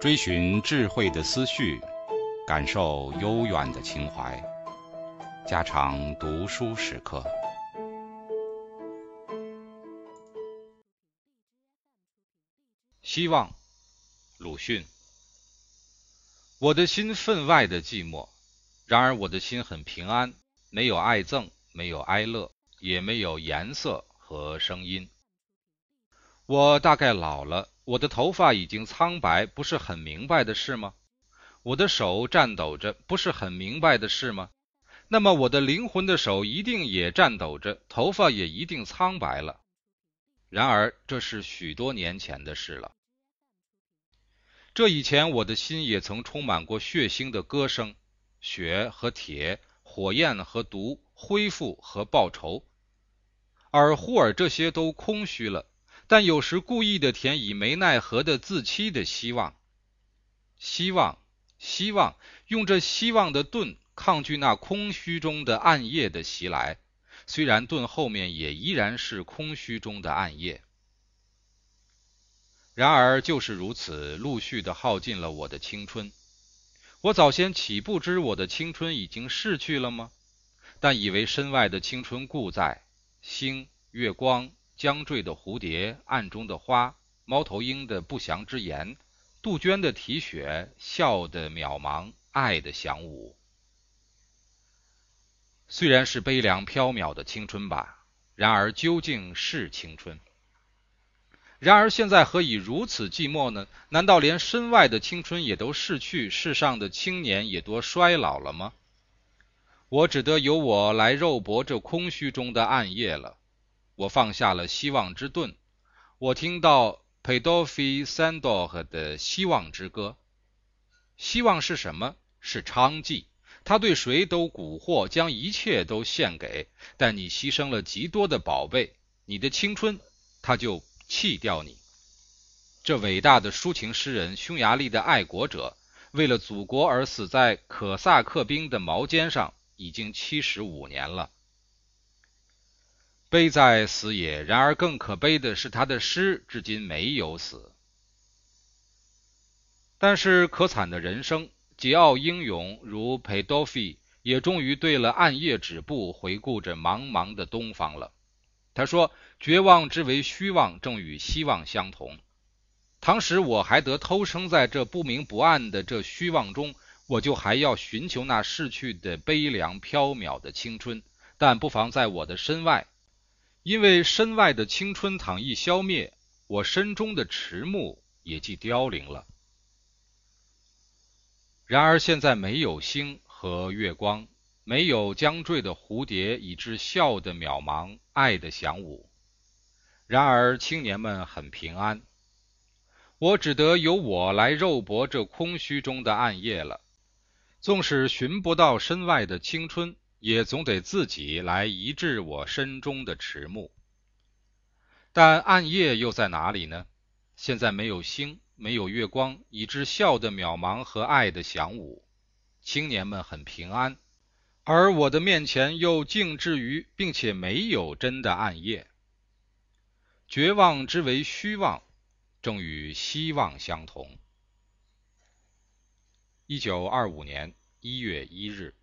追寻智慧的思绪，感受悠远的情怀，家常读书时刻。希望，鲁迅。我的心分外的寂寞，然而我的心很平安，没有爱憎，没有哀乐，也没有颜色和声音。我大概老了。我的头发已经苍白，不是很明白的事吗？我的手颤抖着，不是很明白的事吗？那么我的灵魂的手一定也颤抖着，头发也一定苍白了。然而这是许多年前的事了。这以前我的心也曾充满过血腥的歌声，血和铁，火焰和毒，恢复和报仇。而忽而这些都空虚了。但有时故意的填以没奈何的自欺的希望，希望，希望，用这希望的盾抗拒那空虚中的暗夜的袭来。虽然盾后面也依然是空虚中的暗夜，然而就是如此，陆续的耗尽了我的青春。我早先岂不知我的青春已经逝去了吗？但以为身外的青春故在，星、月光。将坠的蝴蝶，暗中的花，猫头鹰的不祥之言，杜鹃的啼血，笑的渺茫，爱的响舞。虽然是悲凉飘渺的青春吧，然而究竟是青春。然而现在何以如此寂寞呢？难道连身外的青春也都逝去，世上的青年也多衰老了吗？我只得由我来肉搏这空虚中的暗夜了。我放下了希望之盾，我听到佩多菲·桑多赫的希望之歌。希望是什么？是娼妓。他对谁都蛊惑，将一切都献给。但你牺牲了极多的宝贝，你的青春，他就弃掉你。这伟大的抒情诗人，匈牙利的爱国者，为了祖国而死在可萨克兵的矛尖上，已经七十五年了。悲在死也，然而更可悲的是，他的诗至今没有死。但是可惨的人生，桀骜英勇如佩多菲，也终于对了暗夜止步，回顾着茫茫的东方了。他说：“绝望之为虚妄，正与希望相同。”当时我还得偷生在这不明不暗的这虚妄中，我就还要寻求那逝去的悲凉飘渺的青春，但不妨在我的身外。因为身外的青春倘一消灭，我身中的迟暮也即凋零了。然而现在没有星和月光，没有将坠的蝴蝶，以致笑的渺茫，爱的响舞。然而青年们很平安，我只得由我来肉搏这空虚中的暗夜了。纵使寻不到身外的青春。也总得自己来移治我身中的迟暮，但暗夜又在哪里呢？现在没有星，没有月光，以致笑的渺茫和爱的响舞。青年们很平安，而我的面前又静置于，并且没有真的暗夜。绝望之为虚妄，正与希望相同。一九二五年一月一日。